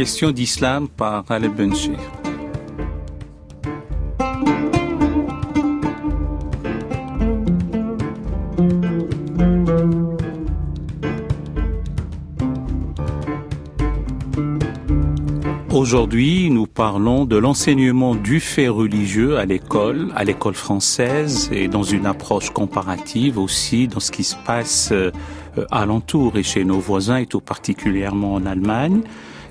Question d'islam par Aleb Benchir. Aujourd'hui, nous parlons de l'enseignement du fait religieux à l'école, à l'école française et dans une approche comparative aussi dans ce qui se passe euh, alentour et chez nos voisins et tout particulièrement en Allemagne.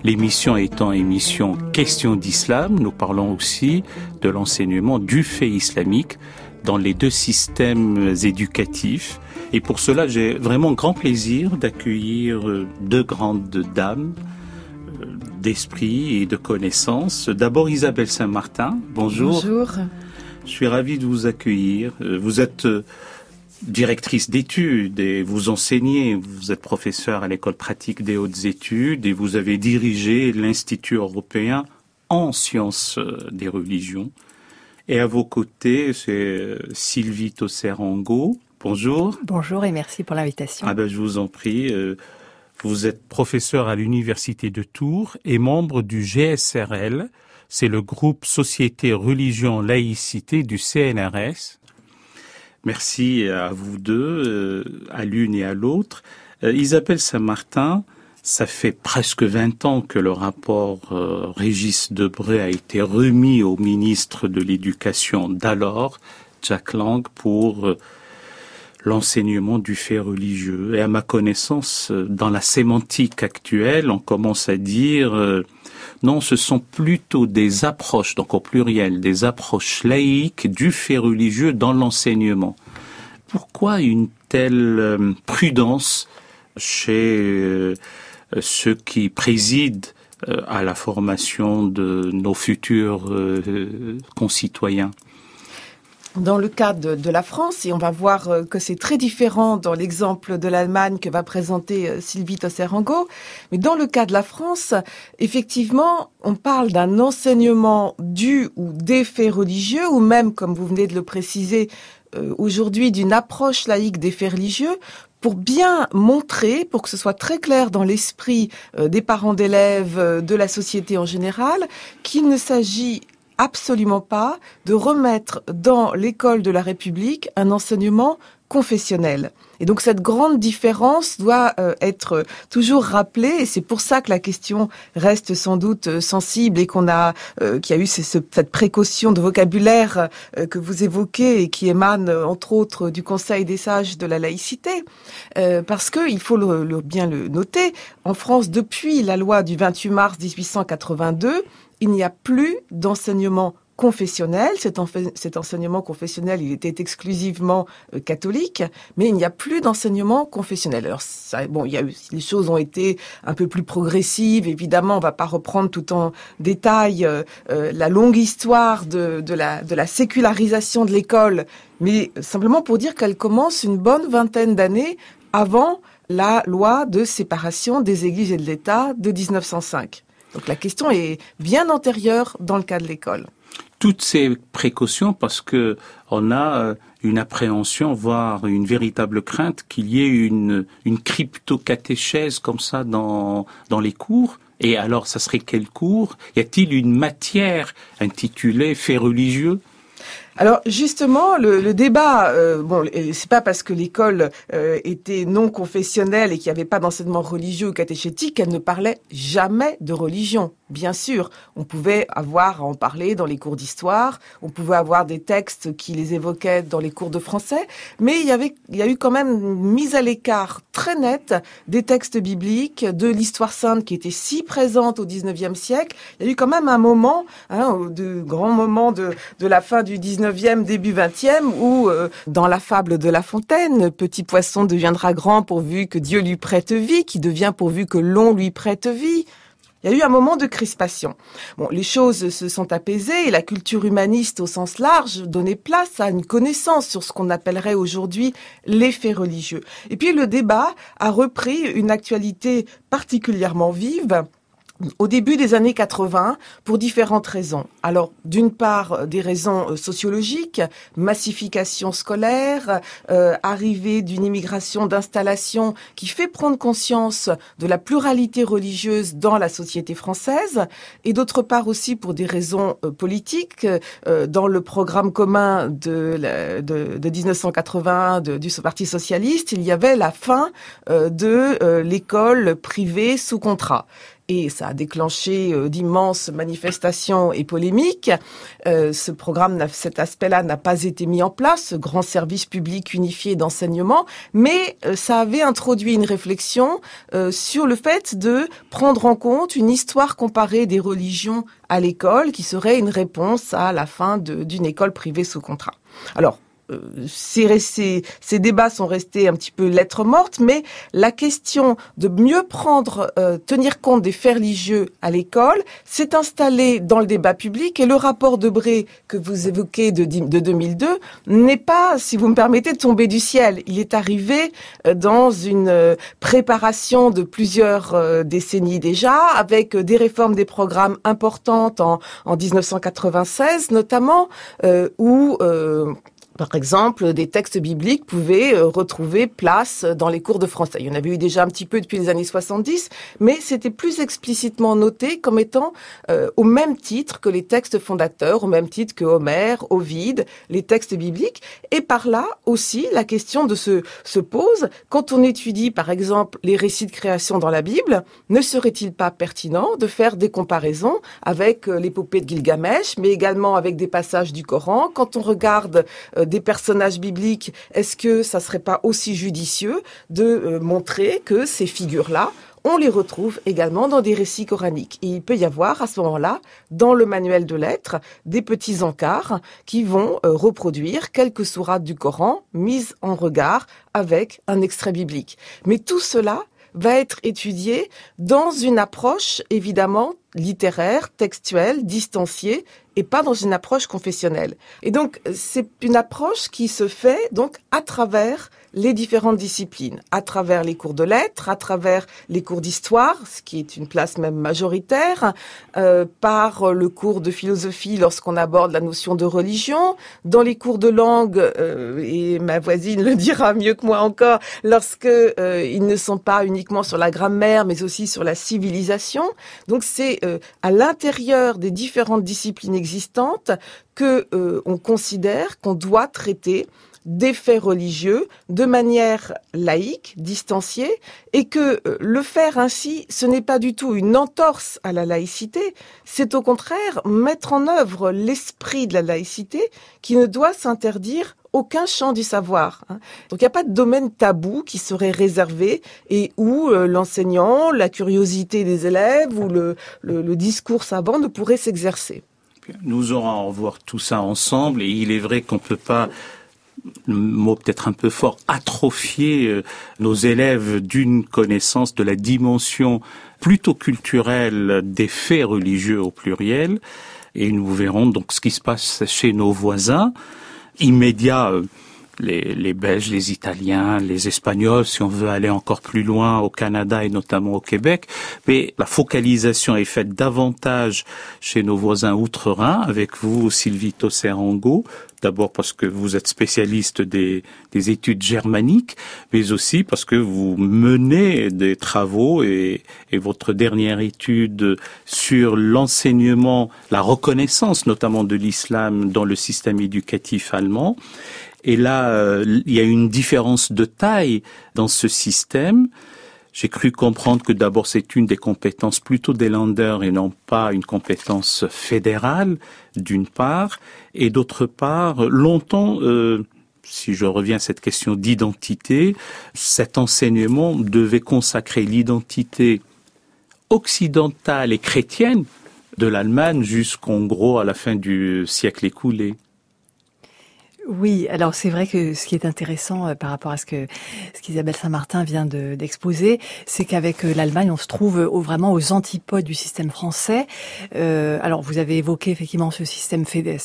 L'émission étant émission Question d'islam, nous parlons aussi de l'enseignement du fait islamique dans les deux systèmes éducatifs. Et pour cela, j'ai vraiment grand plaisir d'accueillir euh, deux grandes dames d'esprit et de connaissances. D'abord Isabelle Saint-Martin, bonjour. Bonjour. Je suis ravi de vous accueillir. Euh, vous êtes euh, directrice d'études et vous enseignez, vous êtes professeur à l'école pratique des hautes études et vous avez dirigé l'Institut européen en sciences euh, des religions. Et à vos côtés, c'est Sylvie Tosserango. Bonjour. Bonjour et merci pour l'invitation. Ah ben, je vous en prie. Vous êtes professeur à l'Université de Tours et membre du GSRL, c'est le groupe Société, Religion, Laïcité du CNRS. Merci à vous deux, euh, à l'une et à l'autre. Euh, Isabelle Saint-Martin, ça fait presque 20 ans que le rapport euh, Régis Debré a été remis au ministre de l'Éducation d'alors, Jack Lang, pour l'enseignement du fait religieux. Et à ma connaissance, dans la sémantique actuelle, on commence à dire euh, non, ce sont plutôt des approches, donc au pluriel, des approches laïques du fait religieux dans l'enseignement. Pourquoi une telle euh, prudence chez ceux qui président à la formation de nos futurs concitoyens? Dans le cas de, la France, et on va voir euh, que c'est très différent dans l'exemple de l'Allemagne que va présenter euh, Sylvie Tosserango, mais dans le cas de la France, effectivement, on parle d'un enseignement du ou des faits religieux, ou même, comme vous venez de le préciser, euh, aujourd'hui d'une approche laïque des faits religieux pour bien montrer, pour que ce soit très clair dans l'esprit des parents d'élèves, de la société en général, qu'il ne s'agit absolument pas de remettre dans l'école de la République un enseignement confessionnel. Et donc cette grande différence doit euh, être toujours rappelée et c'est pour ça que la question reste sans doute euh, sensible et qu'on a euh, qu'il y a eu cette précaution de vocabulaire que vous évoquez et qui émane entre autres du Conseil des sages de la laïcité parce que il faut le, bien le noter en France depuis la loi du 28 mars 1882 il n'y a plus d'enseignement confessionnel. Cet, enseignement confessionnel, il était exclusivement euh, catholique, mais il n'y a plus d'enseignement confessionnel. Alors, bon, il y a eu, les choses ont été un peu plus progressives. Évidemment, on va pas reprendre tout en détail euh, euh, la longue histoire de, de, la, de la sécularisation de l'école, mais simplement pour dire qu'elle commence une bonne vingtaine d'années avant la loi de séparation des églises et de l'État de 1905. Donc la question est bien antérieure dans le cas de l'école. Toutes ces précautions parce que on a euh, une appréhension, voire une véritable crainte qu'il y ait une, crypto-catéchèse comme ça dans, dans les cours. Et alors, ça serait quel cours? Y a-t-il une matière intitulée fait religieux alors justement, le, le débat, euh, bon, c'est pas parce que l'école euh, était non confessionnelle et qu'il n'y avait pas d'enseignement religieux ou catéchétique qu'elle ne parlait jamais de religion. Bien sûr, on pouvait avoir à en parler dans les cours d'histoire, on pouvait avoir des textes qui les évoquaient dans les cours de français, mais il y avait, il y a eu quand même une mise à l'écart très nette des textes bibliques, de l'histoire sainte qui était si présente au 19e siècle. Il y a eu quand même un moment, hein, de grand moment de, de la fin du 19e, début 20e, où euh, dans la fable de La Fontaine, petit poisson deviendra grand pourvu que Dieu lui prête vie, qui devient pourvu que l'on lui prête vie. Il y a eu un moment de crispation. Bon, les choses se sont apaisées et la culture humaniste au sens large donnait place à une connaissance sur ce qu'on appellerait aujourd'hui les faits religieux. Et puis le débat a repris une actualité particulièrement vive au début des années 80 pour différentes raisons. Alors, d'une part, euh, des raisons euh, sociologiques, massification scolaire, euh, arrivée d'une immigration d'installation qui fait prendre conscience de la pluralité religieuse dans la société française, et d'autre part aussi pour des raisons politiques. dans le programme commun de, de, de 1980 du Parti socialiste, il y avait la fin de l'école privée sous contrat et ça a déclenché euh, d'immenses manifestations et polémiques. Euh, ce programme, cet aspect-là n'a pas été mis en place, ce grand service public unifié d'enseignement, mais euh, ça avait introduit une réflexion sur le fait de prendre en compte une histoire comparée des religions à l'école, qui serait une réponse à la fin d'une école privée sous contrat. Alors, euh, ces, ces, ces, débats sont restés un petit peu lettres mortes, mais la question de mieux prendre, euh, tenir compte des faits religieux à l'école s'est installée dans le débat public et le rapport de Bré que vous évoquez de, de 2002 n'est pas, si vous me permettez, de tomber du ciel. Il est arrivé euh, dans une préparation de plusieurs décennies déjà, avec des réformes des programmes importantes en, en 1996 notamment, où par exemple, des textes bibliques pouvaient euh, retrouver place dans les cours de français. Il y en avait eu déjà un petit peu depuis les années 70, mais c'était plus explicitement noté comme étant euh, au même titre que les textes fondateurs, au même titre que Homère, Ovide, les textes bibliques. Et par là aussi, la question de se, se pose, quand on étudie par exemple les récits de création dans la Bible, ne serait-il pas pertinent de faire des comparaisons avec euh, l'épopée de Gilgamesh, mais également avec des passages du Coran? Quand on regarde des personnages bibliques, est-ce que ça serait pas aussi judicieux de euh, montrer que ces figures-là on les retrouve également dans des récits coraniques? Il peut y avoir à ce moment-là, dans le manuel de lettres, des petits encarts qui vont euh, reproduire quelques sourates du Coran mises en regard avec un extrait biblique. Mais tout cela va être étudié dans une approche évidemment littéraire, textuelle, distanciée et pas dans une approche confessionnelle. Et donc c'est une approche qui se fait donc à travers les différentes disciplines, à travers les cours de lettres, à travers les cours d'histoire, ce qui est une place même majoritaire, euh, par le cours de philosophie lorsqu'on aborde la notion de religion, dans les cours de langue, euh, et ma voisine le dira mieux que moi encore, lorsque euh, ils ne sont pas uniquement sur la grammaire, mais aussi sur la civilisation. Donc c'est euh, à l'intérieur des différentes disciplines existantes que euh, on considère qu'on doit traiter des faits religieux de manière laïque, distanciée, et que euh, le faire ainsi, ce n'est pas du tout une entorse à la laïcité, c'est au contraire mettre en œuvre l'esprit de la laïcité qui ne doit s'interdire aucun champ du savoir. Hein. Donc il n'y a pas de domaine tabou qui serait réservé et où euh, l'enseignant, la curiosité des élèves ou le, discours savant ne pourrait s'exercer. Nous aurons à revoir tout ça ensemble et il est vrai qu'on ne peut pas le mot peut-être un peu fort, atrophier euh, nos élèves d'une connaissance de la dimension plutôt culturelle des faits religieux au pluriel. Et nous verrons donc ce qui se passe chez nos voisins immédiats euh, les, les, Belges, les Italiens, les Espagnols, si on veut aller encore plus loin au Canada et notamment au Québec. Mais la focalisation est faite davantage chez nos voisins outre-Rhin, avec vous, Sylvie Tosserango, d'abord parce que vous êtes spécialiste des, des, études germaniques, mais aussi parce que vous menez des travaux et, et votre dernière étude sur l'enseignement, la reconnaissance notamment de l'islam dans le système éducatif allemand et là, euh, il y a une différence de taille dans ce système. J'ai cru comprendre que d'abord c'est une des compétences plutôt des landers et non pas une compétence fédérale, d'une part, et d'autre part, longtemps, euh, si je reviens à cette question d'identité, cet enseignement devait consacrer l'identité occidentale et chrétienne de l'Allemagne jusqu'en gros à la fin du siècle écoulé. Oui, alors c'est vrai que ce qui est intéressant euh, par rapport à ce que ce qu'Isabelle Saint-Martin vient d'exposer, c'est qu'avec euh, l'Allemagne, on se trouve vraiment aux antipodes du système français. Euh, alors vous avez évoqué effectivement ce système fédéral,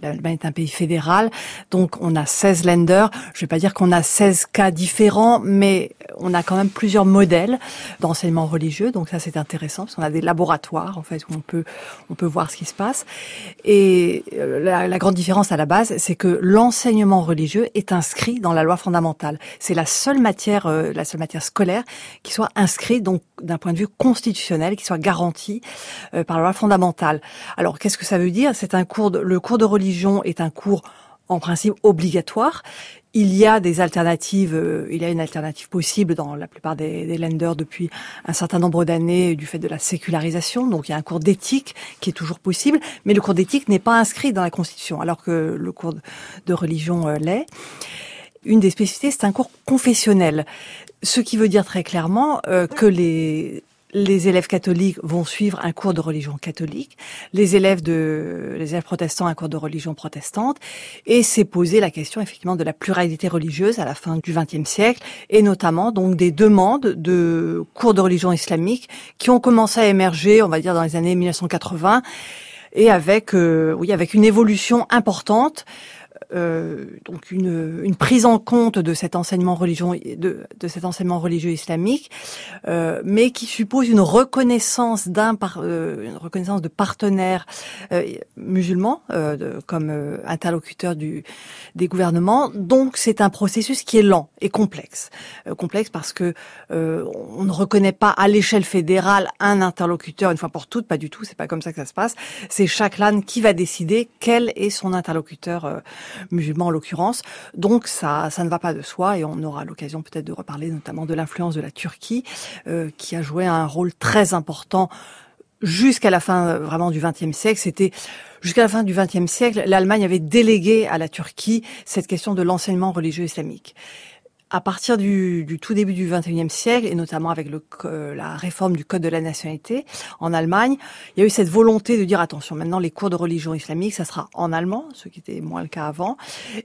l'Allemagne est un pays fédéral, donc on a 16 lenders. Je vais pas dire qu'on a 16 cas différents, mais on a quand même plusieurs modèles d'enseignement religieux, donc ça c'est intéressant parce qu'on a des laboratoires en fait où on peut on peut voir ce qui se passe. Et la grande différence à la base, c'est que l'enseignement religieux est inscrit dans la loi fondamentale. C'est la seule matière, euh, la seule matière scolaire qui soit inscrite donc d'un point de vue constitutionnel, qui soit garantie euh, par la loi fondamentale. Alors qu'est-ce que ça veut dire? C'est un cours, de, le cours de religion est un cours en principe obligatoire. Il y a des alternatives, euh, il y a une alternative possible dans la plupart des, des lenders depuis un certain nombre d'années du fait de la sécularisation. Donc il y a un cours d'éthique qui est toujours possible, mais le cours d'éthique n'est pas inscrit dans la Constitution, alors que le cours de religion euh, l'est. Une des spécificités, c'est un cours confessionnel, ce qui veut dire très clairement euh, que les les élèves catholiques vont suivre un cours de religion catholique, les élèves de les élèves protestants un cours de religion protestante, et c'est posé la question effectivement de la pluralité religieuse à la fin du XXe siècle, et notamment donc des demandes de cours de religion islamique qui ont commencé à émerger, on va dire dans les années 1980, et avec euh, oui avec une évolution importante euh, donc une, une, prise en compte de cet enseignement religion de, de cet enseignement religieux islamique, euh, mais qui suppose une reconnaissance d'un euh, une reconnaissance de partenaires euh, musulmans euh, de, comme interlocuteurs du des gouvernements. Donc c'est un processus qui est lent et complexe, complexe parce que on ne reconnaît pas à l'échelle fédérale un interlocuteur une fois pour toutes, pas du tout, c'est pas comme ça que ça se passe. C'est chaque LAN qui va décider quel est son interlocuteur musulmans en l'occurrence. Donc ça, ça ne va pas de soi et on aura l'occasion peut-être de reparler notamment de l'influence de la Turquie euh, qui a joué un rôle très important jusqu'à la fin euh, vraiment du XXe siècle. C'était jusqu'à la fin du XXe siècle, l'Allemagne avait délégué à la Turquie cette question de l'enseignement religieux islamique à partir du, du, tout début du XXIe siècle, et notamment avec le, la réforme du Code de la nationalité en Allemagne, il y a eu cette volonté de dire attention, maintenant les cours de religion islamique, ça sera en allemand, ce qui était moins le cas avant,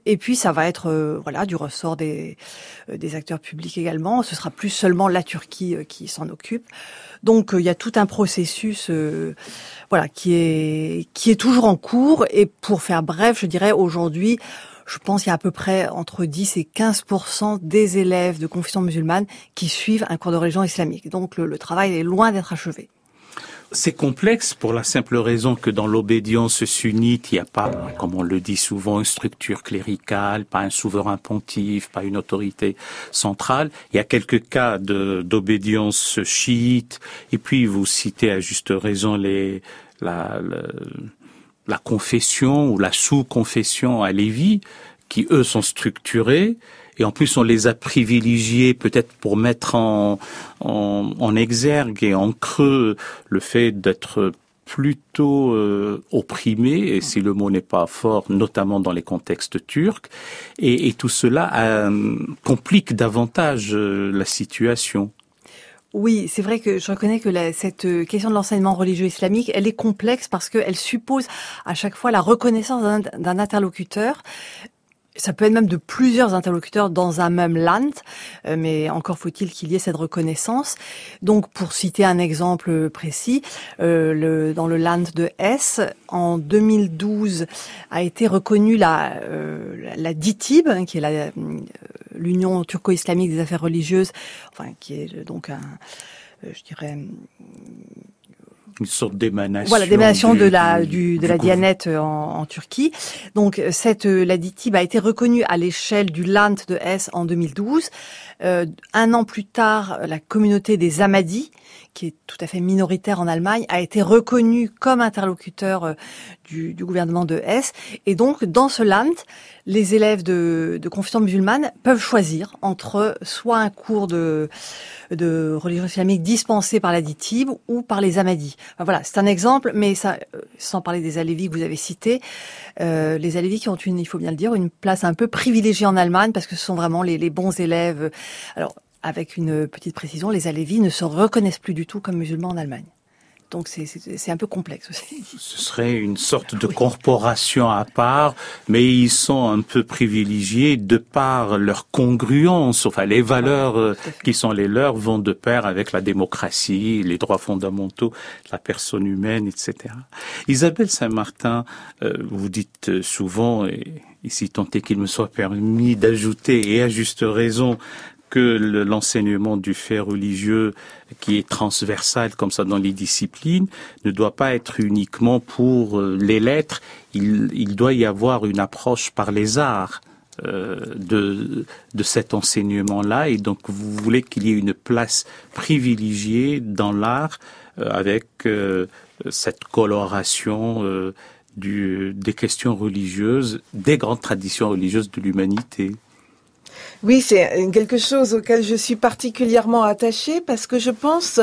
et puis ça va être euh, voilà du ressort des, euh, des acteurs publics également. Ce sera plus seulement la Turquie euh, qui s'en occupe. Donc il y a tout un processus voilà qui est qui est toujours en cours. Et pour faire bref, je dirais aujourd'hui je pense qu'il y a à peu près entre 10 et 15% des élèves de confession musulmane qui suivent un cours de religion islamique. Donc le, travail est loin d'être achevé. C'est complexe pour la simple raison que dans l'obédience sunnite, il n'y a pas, comme on le dit souvent, une structure cléricale, pas un souverain pontife, pas une autorité centrale. Il y a quelques cas d'obédience chiite. Et puis, vous citez à juste raison les, la, la confession ou la sous-confession à Lévi, qui eux sont structurés, et en plus on les a privilégiés peut-être pour mettre en, en, exergue et en creux le fait d'être plutôt euh, opprimés, et si le mot n'est pas fort, notamment dans les contextes turcs, et, tout cela euh, complique davantage euh, la situation. Oui, c'est vrai que je reconnais que cette euh, question de l'enseignement religieux islamique, elle est complexe parce qu'elle suppose à chaque fois la reconnaissance d'un interlocuteur ça peut être même de plusieurs interlocuteurs dans un même land, euh, mais encore faut-il qu'il y ait cette reconnaissance. Donc, pour citer un exemple précis, euh, le, dans le land de S, en 2012 a été reconnue la, euh, la DITIB, hein, qui est la, euh, l'Union turco-islamique des affaires religieuses, enfin qui est donc un, je dirais une sorte d'émanation. Voilà, d'émanation de la du, de la Dianette en, en, Turquie. Donc cette euh, la DITIB a été reconnue à l'échelle du Land de S en 2012. Euh, un an plus tard, la communauté des Ahmadis, qui est tout à fait minoritaire en Allemagne, a été reconnue comme interlocuteur euh, du, du, gouvernement de S. Et donc, dans ce land, les élèves de, de confession musulmane peuvent choisir entre soit un cours de, de religion islamique dispensé par la DITIB ou par les Ahmadis. voilà, c'est un exemple, mais ça, euh, sans parler des Alévis que vous avez cités, euh, les Alévis qui ont une, il faut bien le dire, une place un peu privilégiée en Allemagne parce que ce sont vraiment les, les bons élèves. Alors, avec une petite précision, les Alévis ne se reconnaissent plus du tout comme musulmans en Allemagne. Donc c'est un peu complexe aussi. Ce serait une sorte de corporation à part, mais ils sont un peu privilégiés de par leur congruence. Enfin, les valeurs euh, qui sont les leurs vont de pair avec la démocratie, les droits fondamentaux, la personne humaine, etc. Isabelle Saint-Martin, euh, vous dites souvent, et ici tant est qu'il me soit permis d'ajouter, et à juste raison, que l'enseignement du fait religieux qui est transversal comme ça dans les disciplines ne doit pas être uniquement pour euh, les lettres, il, il doit y avoir une approche par les arts. Euh, de, de cet enseignement-là et donc vous voulez qu'il y ait une place privilégiée dans l'art euh, avec cette coloration du, des questions religieuses, des grandes traditions religieuses de l'humanité. Oui, c'est quelque chose auquel je suis particulièrement attachée parce que je pense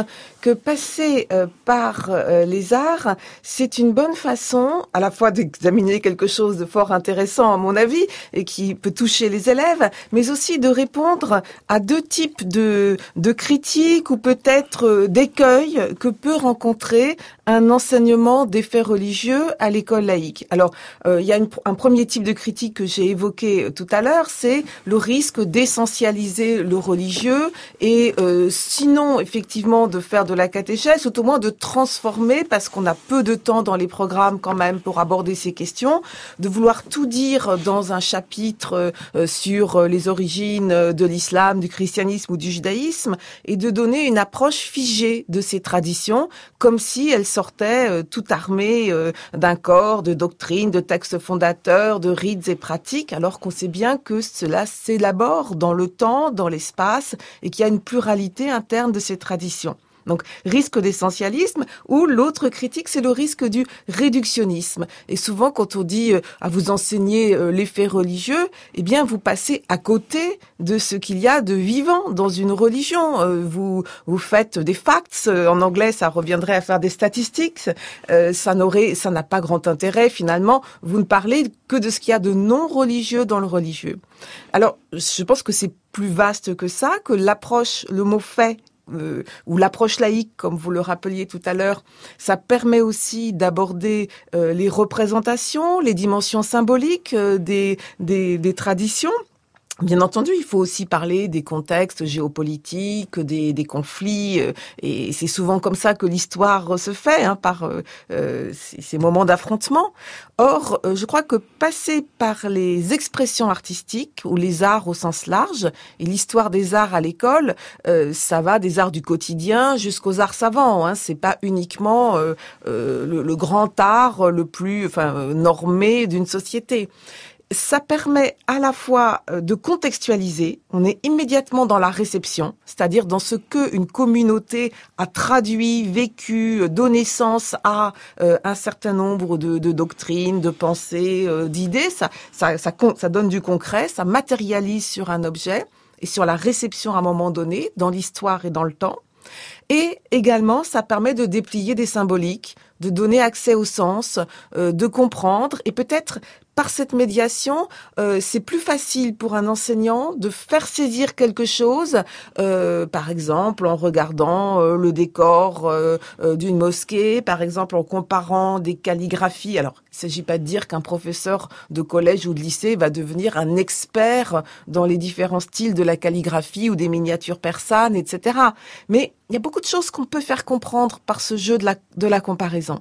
que passer euh, par euh, les arts, c'est une bonne façon à la fois d'examiner quelque chose de fort intéressant à mon avis et qui peut toucher les élèves, mais aussi de répondre à deux types de, critiques ou peut-être euh, d'écueils que peut rencontrer un enseignement des faits religieux à l'école laïque. Alors, il y a un premier type de critique que j'ai évoqué tout à l'heure, c'est le risque d'essentialiser le religieux et euh, sinon effectivement de faire de la catéchèse, ou au moins de transformer, parce qu'on a peu de temps dans les programmes quand même pour aborder ces questions, de vouloir tout dire dans un chapitre euh, sur les origines de l'islam, du christianisme ou du judaïsme, et de donner une approche figée de ces traditions, comme si elles sortaient euh, tout armées d'un corps de doctrines, de textes fondateurs, de rites et pratiques, alors qu'on sait bien que cela s'élabore dans le temps, dans l'espace, et qu'il y a une pluralité interne de ces traditions. Donc risque d'essentialisme ou l'autre critique c'est le risque du réductionnisme. Et souvent quand on dit euh, à vous enseigner euh, les faits religieux, eh bien vous passez à côté de ce qu'il y a de vivant dans une religion. Euh, vous vous faites des facts en anglais ça reviendrait à faire des statistiques. ça n'aurait ça n'a pas grand intérêt finalement. Vous ne parlez que de ce qu'il y a de non religieux dans le religieux. Alors, je pense que c'est plus vaste que ça, que l'approche, le mot fait euh, ou l'approche laïque, comme vous le rappeliez tout à l'heure, ça permet aussi d'aborder euh, les représentations, les dimensions symboliques euh, des, des, des traditions. Bien entendu, il faut aussi parler des contextes géopolitiques, des, des conflits, euh, et c'est souvent comme ça que l'histoire se fait, hein, par euh, euh ces moments d'affrontement. Or, euh, je crois que passer par les expressions artistiques ou les arts au sens large, et l'histoire des arts à l'école, ça va des arts du quotidien jusqu'aux arts savants. Hein, c'est pas uniquement le, le, grand art le plus, enfin, normé d'une société ça permet à la fois euh, de contextualiser, on est immédiatement dans la réception, c'est-à-dire dans ce que une communauté a traduit, vécu, euh, donné sens à euh, un certain nombre de, doctrines, de pensées, d'idées. Ça, ça, ça, ça donne du concret, ça matérialise sur un objet et sur la réception à un moment donné, dans l'histoire et dans le temps. Et également, ça permet de déplier des symboliques, de donner accès au sens, de comprendre et peut-être par cette médiation, euh, c'est plus facile pour un enseignant de faire saisir quelque chose, euh, par exemple en regardant euh, le décor d'une mosquée, par exemple en comparant des calligraphies. Alors, il ne s'agit pas de dire qu'un professeur de collège ou de lycée va devenir un expert dans les différents styles de la calligraphie ou des miniatures persanes, etc. Mais il y a beaucoup de choses qu'on peut faire comprendre par ce jeu de la, de la comparaison.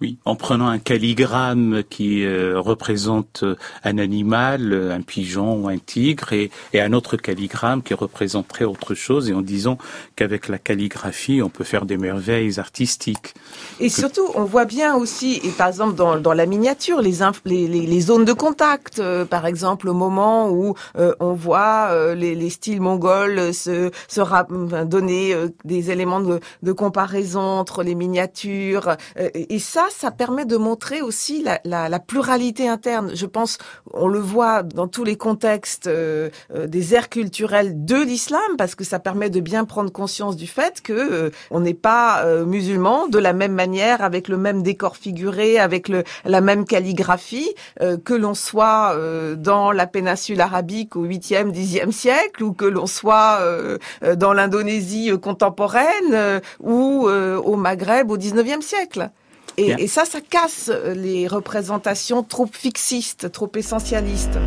Oui, en prenant un calligramme qui euh, représente euh, un animal, euh, un pigeon ou un tigre, et, et, un autre calligramme qui représenterait autre chose, et en disant qu'avec la calligraphie, on peut faire des merveilles artistiques. Et surtout, on voit bien aussi, et par exemple dans, dans la miniature, les, les, les, zones de contact, par exemple au moment où on voit les, les, styles mongols se, se donner des éléments de, de comparaison entre les miniatures, et ça, ça permet de montrer aussi la, la, la, pluralité interne. Je pense, on le voit dans tous les contextes euh, euh, des aires culturelles de l'islam, parce que ça permet de bien prendre conscience du fait que euh, on n'est pas musulman de la même manière, avec le même décor figuré, avec le, la même calligraphie, que l'on soit dans la péninsule arabique au 8e, 10e siècle, ou que l'on soit dans l'Indonésie contemporaine, ou au Maghreb au 19e siècle. Et, ça, ça casse les représentations trop fixistes, trop essentialistes.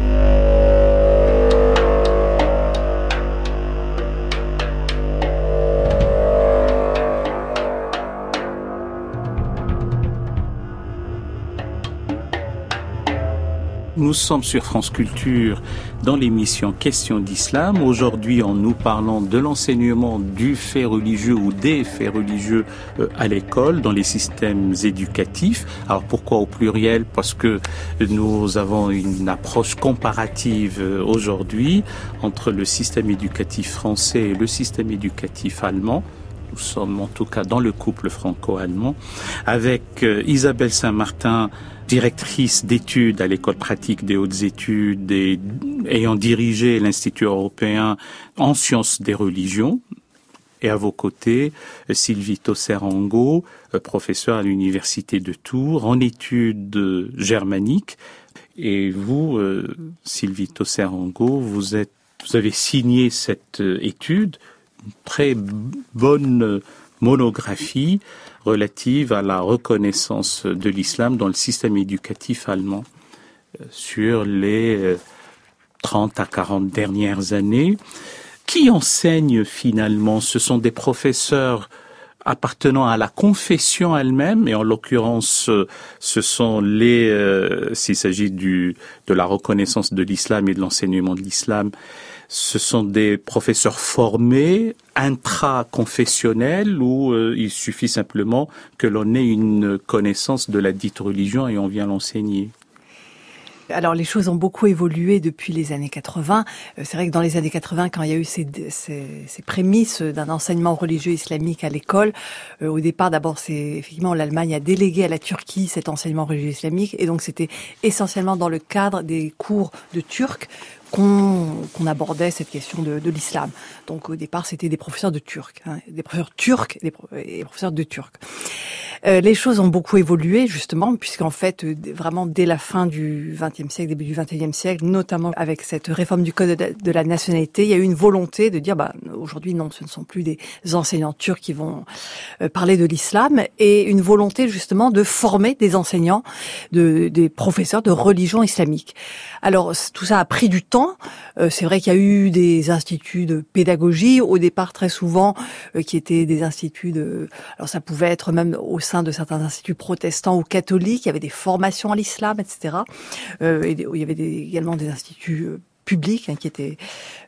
Nous sommes sur France Culture dans l'émission Questions d'Islam. Aujourd'hui, en nous parlant de l'enseignement du fait religieux ou des faits religieux euh, à l'école, dans les systèmes éducatifs. Alors pourquoi au pluriel? Parce que nous avons une approche comparative euh, aujourd'hui entre le système éducatif français et le système éducatif allemand nous sommes en tout cas dans le couple franco-allemand, avec euh, Isabelle Saint-Martin, directrice d'études à l'école pratique des hautes études et ayant dirigé l'Institut européen en sciences des religions. Et à vos côtés, Sylvie Tosserango, professeur à l'Université de Tours en études germaniques. Et vous, euh, Sylvie Tosserango, vous êtes, vous avez signé cette euh, étude, une très bonne monographie relative à la reconnaissance de l'islam dans le système éducatif allemand euh, sur les 30 euh, à 40 dernières années. Qui enseigne finalement? Ce sont des professeurs appartenant à la confession elle-même, et en l'occurrence, euh, ce sont les, s'il s'agit du, de la reconnaissance de l'islam et de l'enseignement de l'islam, ce sont des professeurs formés, intra-confessionnels, où euh, il suffit simplement que l'on ait une connaissance de la dite religion et on vient l'enseigner. Alors les choses ont beaucoup évolué depuis les années 80. Euh, c'est vrai que dans les années 80, quand il y a eu ces, prémices d'un enseignement religieux islamique à l'école, euh, au départ d'abord c'est effectivement l'Allemagne a délégué à la Turquie cet enseignement religieux islamique et donc c'était essentiellement dans le cadre des cours de turc qu'on abordait cette question de, de l'islam. Donc au départ, c'était des professeurs de turc, hein, des professeurs turcs des professeurs de turc. Euh, les choses ont beaucoup évolué justement, puisqu'en fait, euh, vraiment dès la fin du XXe siècle, début du XXIe siècle, notamment avec cette réforme du code de la nationalité, il y a eu une volonté de dire, bah, aujourd'hui non, ce ne sont plus des enseignants turcs qui vont euh, parler de l'islam, et une volonté justement de former des enseignants, de, des professeurs de religion islamique. Alors tout ça a pris du temps. C'est vrai qu'il y a eu des instituts de pédagogie au départ très souvent qui étaient des instituts de. Alors ça pouvait être même au sein de certains instituts protestants ou catholiques. Il y avait des formations à l'islam, etc. Euh, il y avait également des instituts euh, publics hein, qui étaient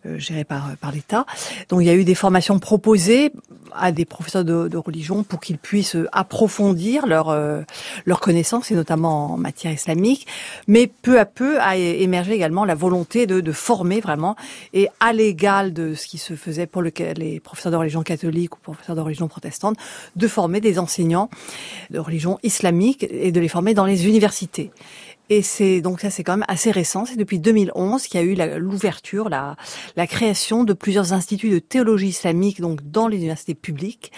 euh, gérés par, par l'État. Donc il y a eu des formations proposées à des professeurs de, de religion pour qu'ils puissent approfondir leur euh, leur connaissance et notamment en matière islamique. Mais peu à peu a émergé également la volonté de, de former vraiment et à l'égal de ce qui se faisait pour le, les professeurs de religion catholique ou professeurs de religion protestante, de former des enseignants de religion islamique et de les former dans les universités. Et c'est donc ça, c'est quand même assez récent. C'est depuis 2011 qu'il y a eu l'ouverture, la, la, création de plusieurs instituts de théologie islamique, donc dans les universités publiques,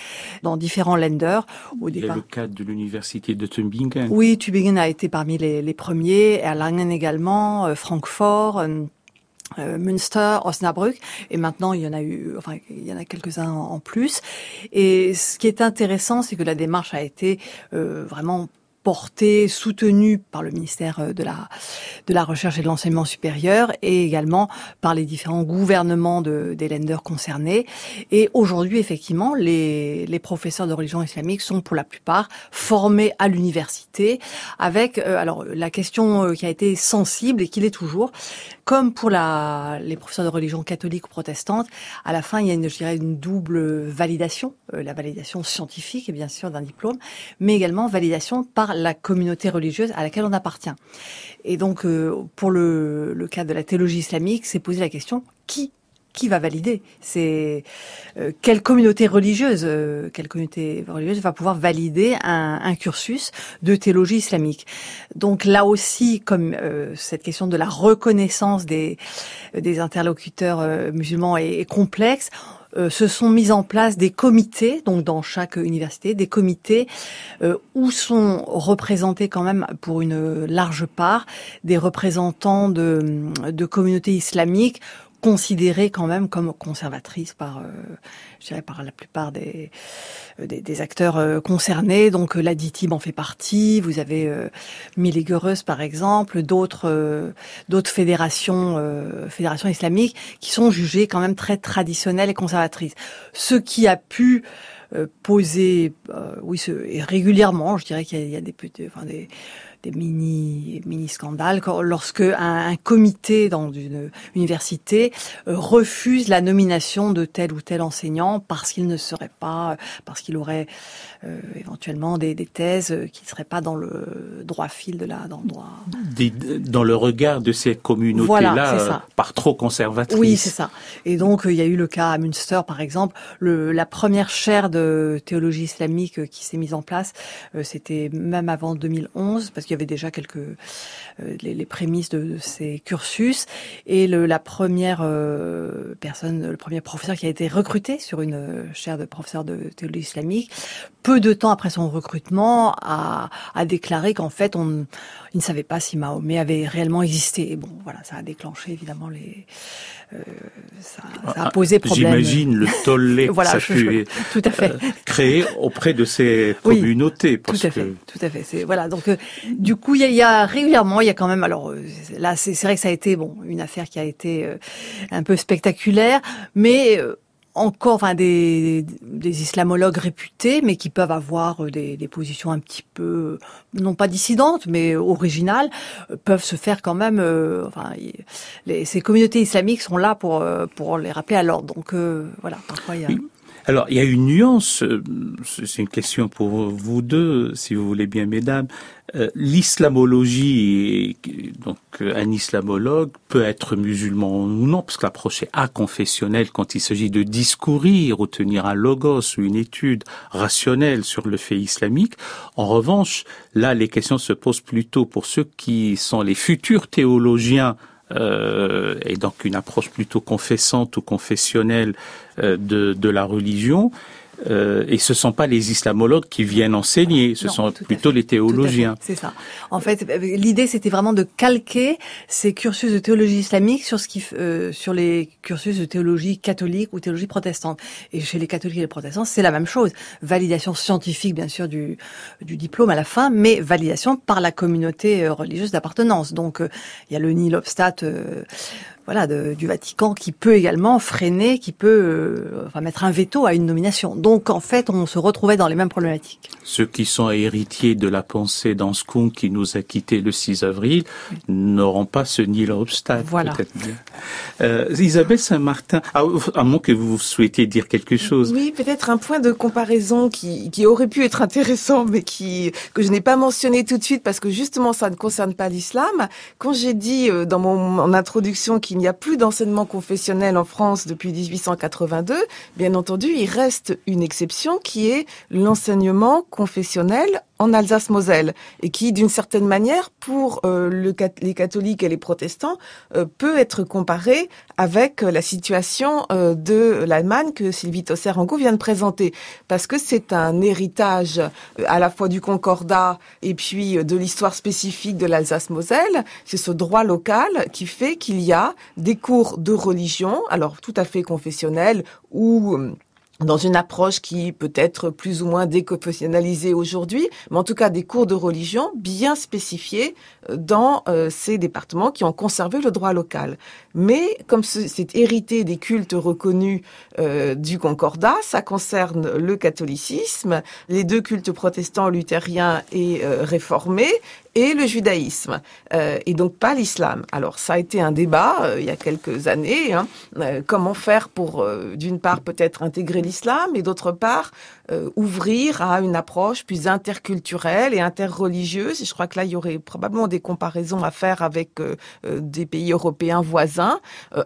dans différents lenders. Au départ. le cadre de l'université de Tübingen. Oui, Tübingen a été parmi les, les premiers, Erlangen également, euh, Francfort. Euh, euh, Münster, Osnabrück, et maintenant il y en a eu, enfin il y en a quelques-uns en, plus. Et ce qui est intéressant, c'est que la démarche a été euh, vraiment porté, soutenu par le ministère euh, de la, de la Recherche et de l'Enseignement supérieur et également par les différents gouvernements de, des lenders concernés. Et aujourd'hui, effectivement, les, les professeurs de religion islamique sont pour la plupart formés à l'université avec, euh, alors la question euh, qui a été sensible et qui l'est toujours, comme pour la, les professeurs de religion catholique ou protestante, à la fin, il y a une, je dirais, une double validation, la validation scientifique, bien sûr, d'un diplôme, mais également validation par la communauté religieuse à laquelle on appartient. Et donc, euh, pour le, cas de la théologie islamique, c'est poser la question qui qui va valider? C'est euh, quelle communauté religieuse, euh, quelle communauté religieuse va pouvoir valider un, cursus de théologie islamique? Donc là aussi, comme cette question de la reconnaissance des, des interlocuteurs musulmans est complexe, se sont mis en place des comités, donc dans chaque université, des comités euh, où sont représentés quand même pour une large part des représentants de communautés islamiques considérée quand même comme conservatrice par, euh, je dirais, par la plupart des, euh, des, acteurs euh, concernés. Donc la DITIB en fait partie. Vous avez euh, par exemple, d'autres d'autres fédérations fédérations islamiques qui sont jugées quand même très traditionnelles et conservatrices. Ce qui a pu poser, oui, régulièrement, je dirais qu'il y, a des, des des mini mini scandales lorsque un, un, comité dans une université euh, refuse la nomination de tel ou tel enseignant parce qu'il ne serait pas parce qu'il aurait euh, éventuellement des, des, thèses qui ne seraient pas dans le droit fil de la dans le droit dans le regard de ces communautés là voilà, euh, par trop conservatrices. Oui c'est ça. Et donc il y a eu le cas à Münster par exemple. Le, la première chaire de théologie islamique qui s'est mise en place c'était même avant 2011 parce qu'il y avait déjà quelques euh, les, prémices de, de, ces cursus. Et le, la première euh, personne, le premier professeur qui a été recruté sur une euh, chaire de professeur de théologie islamique, peu de temps après son recrutement, a, a déclaré qu'en fait on il ne savait pas si Mahomet avait réellement existé. Et bon, voilà, ça a déclenché évidemment les euh, ça, ça, a posé problème. J'imagine le tollé voilà, que ça a pu tout à fait. Euh, créer auprès de ces communautés. Parce tout à fait, tout à fait. C'est voilà. Donc euh, du coup, il y, y, a, régulièrement, il y a quand même. Alors euh, là, c'est vrai que ça a été bon une affaire qui a été euh, un peu spectaculaire, mais encore enfin, des, des islamologues réputés, mais qui peuvent avoir euh, des, des, positions un petit peu, non pas dissidentes, mais originales, euh, peuvent se faire quand même. Euh, enfin, les, ces communautés islamiques sont là pour, pour les rappeler à l'ordre. Donc euh, voilà, parfois il y a... Alors, il y a une nuance, c'est une question pour vous deux, si vous voulez bien, mesdames. Euh, l'islamologie, donc euh, un islamologue peut être musulman ou non, parce que l'approche est aconfessionnelle quand il s'agit de discourir ou tenir un logos ou une étude rationnelle sur le fait islamique. En revanche, là, les questions se posent plutôt pour ceux qui sont les futurs théologiens euh, et donc une approche plutôt confessante ou confessionnelle euh, de, de la religion. Euh, et ce ne sont pas les islamologues qui viennent enseigner, ce non, sont plutôt les théologiens. C'est ça. En fait, euh, l'idée c'était vraiment de calquer ces cursus de théologie islamique sur ce qui, euh, sur les cursus de théologie catholique ou théologie protestante. Et chez les catholiques et les protestants, c'est la même chose. Validation scientifique, bien sûr, du, du diplôme à la fin, mais validation par la communauté euh, religieuse d'appartenance. Donc, il y a le nil obstat voilà, de, du Vatican qui peut également freiner, qui peut euh, enfin, mettre un veto à une nomination. Donc en fait, on se retrouvait dans les mêmes problématiques. Ceux qui sont héritiers de la pensée d'Anscombe qui nous a quittés le 6 avril oui. n'auront pas ce nil obstacle. Voilà. Euh, Isabelle Saint-Martin, à, à moins que vous souhaitiez dire quelque chose. Oui, peut-être un point de comparaison qui, qui aurait pu être intéressant, mais qui que je n'ai pas mentionné tout de suite parce que justement ça ne concerne pas l'islam. Quand j'ai dit euh, dans mon, mon introduction qui il n'y a plus d'enseignement confessionnel en France depuis 1882, bien entendu, il reste une exception qui est l'enseignement confessionnel en Alsace-Moselle et qui, d'une certaine manière, pour euh, le, les catholiques et les protestants, euh, peut être comparé avec euh, la situation euh, de l'Allemagne que Sylvie Tosser-Angot vient de présenter, parce que c'est un héritage euh, à la fois du Concordat et puis euh, de l'histoire spécifique de l'Alsace-Moselle. C'est ce droit local qui fait qu'il y a des cours de religion, alors tout à fait confessionnels ou dans une approche qui peut être plus ou moins déconfessionnalisée aujourd'hui, mais en tout cas des cours de religion bien spécifiés euh, dans euh, ces départements qui ont conservé le droit local. Mais comme c'est hérité des cultes reconnus euh, du Concordat, ça concerne le catholicisme, les deux cultes protestants, luthériens et euh, réformés, et le judaïsme, euh, et donc pas l'islam. Alors ça a été un débat euh, il y a quelques années. Hein, euh, comment faire pour, euh, d'une part, peut-être intégrer l'islam, et d'autre part, ouvrir à une approche plus interculturelle et interreligieuse. Et je crois que là, il y aurait probablement des comparaisons à faire avec des pays européens voisins,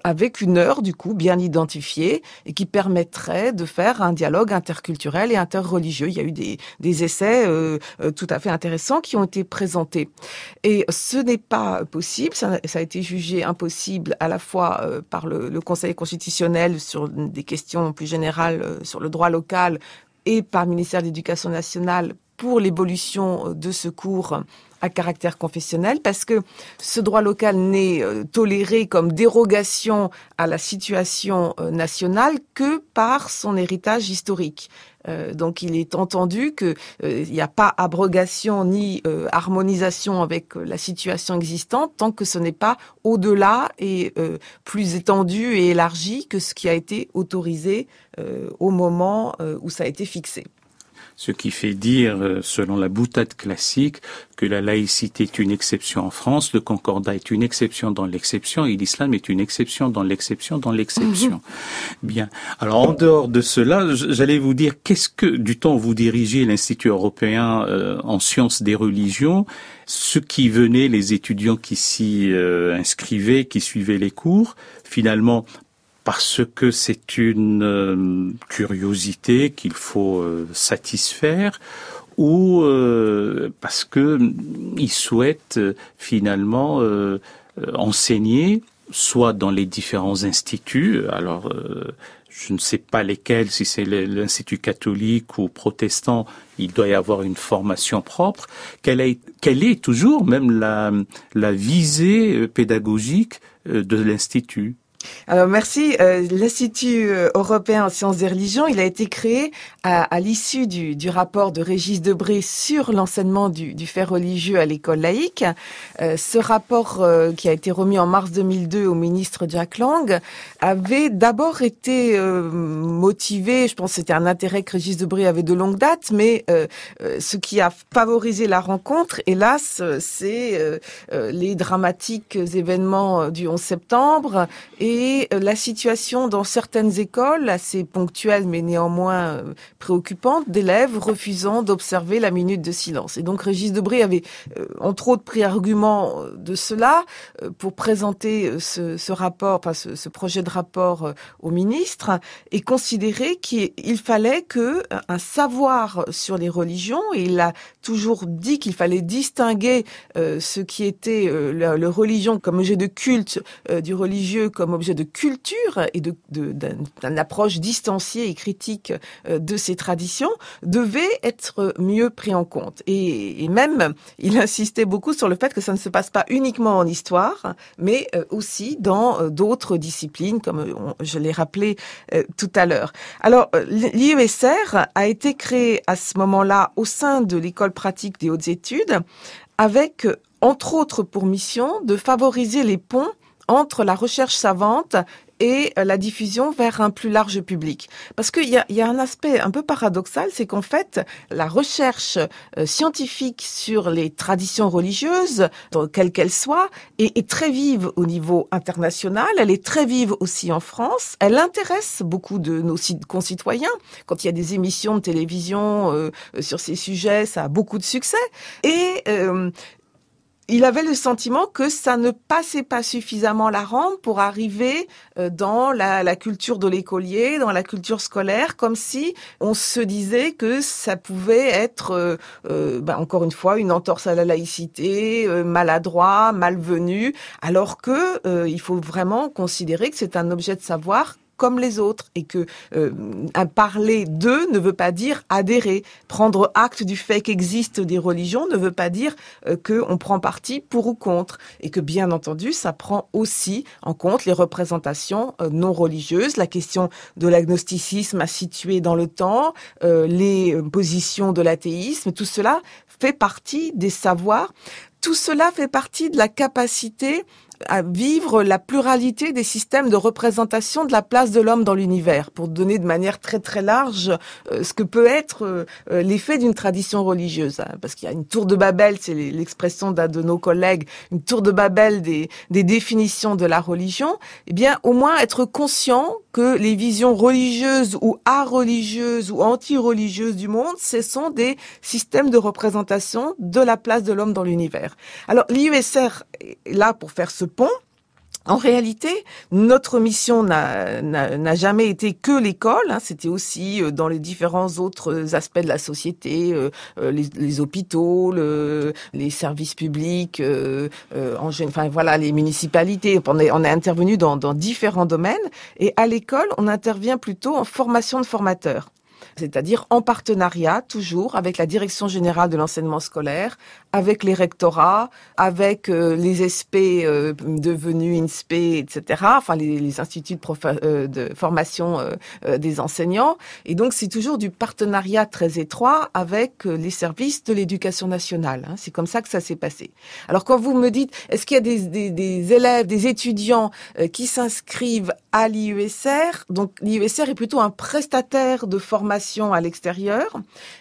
avec une heure du coup bien identifiée et qui permettrait de faire un dialogue interculturel et interreligieux. Il y a eu des, des essais tout à fait intéressants qui ont été présentés. Et ce n'est pas possible, ça, ça, a été jugé impossible à la fois euh, par le, le, Conseil constitutionnel sur des questions plus générales euh, sur le droit local et par le ministère de l'Éducation nationale pour l'évolution de ce cours à caractère confessionnel parce que ce droit local n'est euh, toléré comme dérogation à la situation euh, nationale que par son héritage historique. Euh, donc il est entendu qu'il n'y a pas abrogation ni harmonisation avec la situation existante tant que ce n'est pas au-delà et plus étendu et élargi que ce qui a été autorisé au moment où ça a été fixé ce qui fait dire, euh, selon la boutade classique, que la laïcité est une exception en France, le concordat est une exception dans l'exception, et l'islam est une exception dans l'exception dans l'exception. Bien. Alors, en dehors de cela, j'allais vous dire, qu'est-ce que, du temps où vous dirigez l'Institut européen euh, en sciences des religions, ceux qui venaient, les étudiants qui s'y euh, inscrivaient, qui suivaient les cours, finalement, parce que c'est une euh, curiosité qu'il faut euh, satisfaire ou euh, parce que ils souhaitent finalement enseigner soit dans les différents instituts alors je ne sais pas lesquels, si c'est l'Institut catholique ou protestant, il doit y avoir une formation propre. Quelle est, toujours même la visée pédagogique de l'Institut? Alors merci. Euh, L'Institut euh, européen en sciences des religions, il a été créé à, l'issue du, rapport de Régis Debré sur l'enseignement du, fait religieux à l'école laïque. Euh, ce rapport qui a été remis en mars 2002 au ministre Jack Lang avait d'abord été motivé, je pense que c'était un intérêt que Régis Debré avait de longue date, mais ce qui a favorisé la rencontre, hélas, c'est les dramatiques événements du 11 septembre et et euh, la situation dans certaines écoles, assez ponctuelle mais néanmoins euh, préoccupante, d'élèves refusant d'observer la minute de silence. Et donc Régis Debré avait, euh, entre autres, pris argument de cela pour présenter ce, rapport, enfin ce, projet de rapport au ministre, et considérer qu'il fallait que un savoir sur les religions, et il a toujours dit qu'il fallait distinguer ce qui était le religion comme objet de culte du religieux comme objet de culture et de, d'une approche distanciée et critique euh, de ces traditions, devait être mieux pris en compte. Et, même, il insistait beaucoup sur le fait que ça ne se passe pas uniquement en histoire, mais euh, aussi dans euh, d'autres disciplines, comme je l'ai rappelé tout à l'heure. Alors, l'IESR a été créé à ce moment-là au sein de l'école pratique des hautes études avec entre autres pour mission de favoriser les ponts entre la recherche savante et euh, la diffusion vers un plus large public. Parce qu'il y a, y a, un aspect un peu paradoxal, c'est qu'en fait, la recherche euh, scientifique sur les traditions religieuses, quelles qu'elles soient, est, très vive au niveau international, elle est très vive aussi en France, elle intéresse beaucoup de nos concitoyens. Quand il y a des émissions de télévision euh, sur ces sujets, ça a beaucoup de succès. Et il avait le sentiment que ça ne passait pas suffisamment la rampe pour arriver euh, dans la, la culture de l'écolier, dans la culture scolaire, comme si on se disait que ça pouvait être, euh, euh ben encore une fois, une entorse à la laïcité, euh, maladroit, malvenu, alors que il faut vraiment considérer que c'est un objet de savoir comme les autres et que euh, parler d'eux ne veut pas dire adhérer. Prendre acte du fait qu'existent des religions ne veut pas dire euh, qu'on prend parti pour ou contre et que bien entendu ça prend aussi en compte les représentations euh, non religieuses, la question de l'agnosticisme à situer dans le temps, euh, les positions de l'athéisme, tout cela fait partie des savoirs. Tout cela fait partie de la capacité à vivre la pluralité des systèmes de représentation de la place de l'homme dans l'univers, pour donner de manière très très large euh, ce que peut être euh, euh, l'effet d'une tradition religieuse. Hein. parce qu'il y a une tour de Babel, c'est l'expression d'un de nos collègues, une tour de Babel des, des définitions de la religion. Eh bien, au moins être conscient que les visions religieuses ou a-religieuses ou anti-religieuses du monde, ce sont des systèmes de représentation de la place de l'homme dans l'univers. Alors l'IUSR est là pour faire ce pont, en réalité, notre mission n'a jamais été que l'école. Hein. C'était aussi euh, dans les différents autres aspects de la société, euh, euh, les, hôpitaux, les services publics, en, enfin voilà, les municipalités. On est, on est intervenu dans, dans différents domaines. Et à l'école, on intervient plutôt en formation de formateurs c'est-à-dire en partenariat toujours avec la direction générale de l'enseignement scolaire, avec les rectorats, avec euh, les SP euh, devenus INSPE, etc., enfin les, instituts de, euh, formation des enseignants. Et donc c'est toujours du partenariat très étroit avec les services de l'éducation nationale. Hein. C'est comme ça que ça s'est passé. Alors quand vous me dites, est-ce qu'il y a des, des, des, élèves, des étudiants qui s'inscrivent à l'IUSR Donc l'IUSR est plutôt un prestataire de formation à l'extérieur,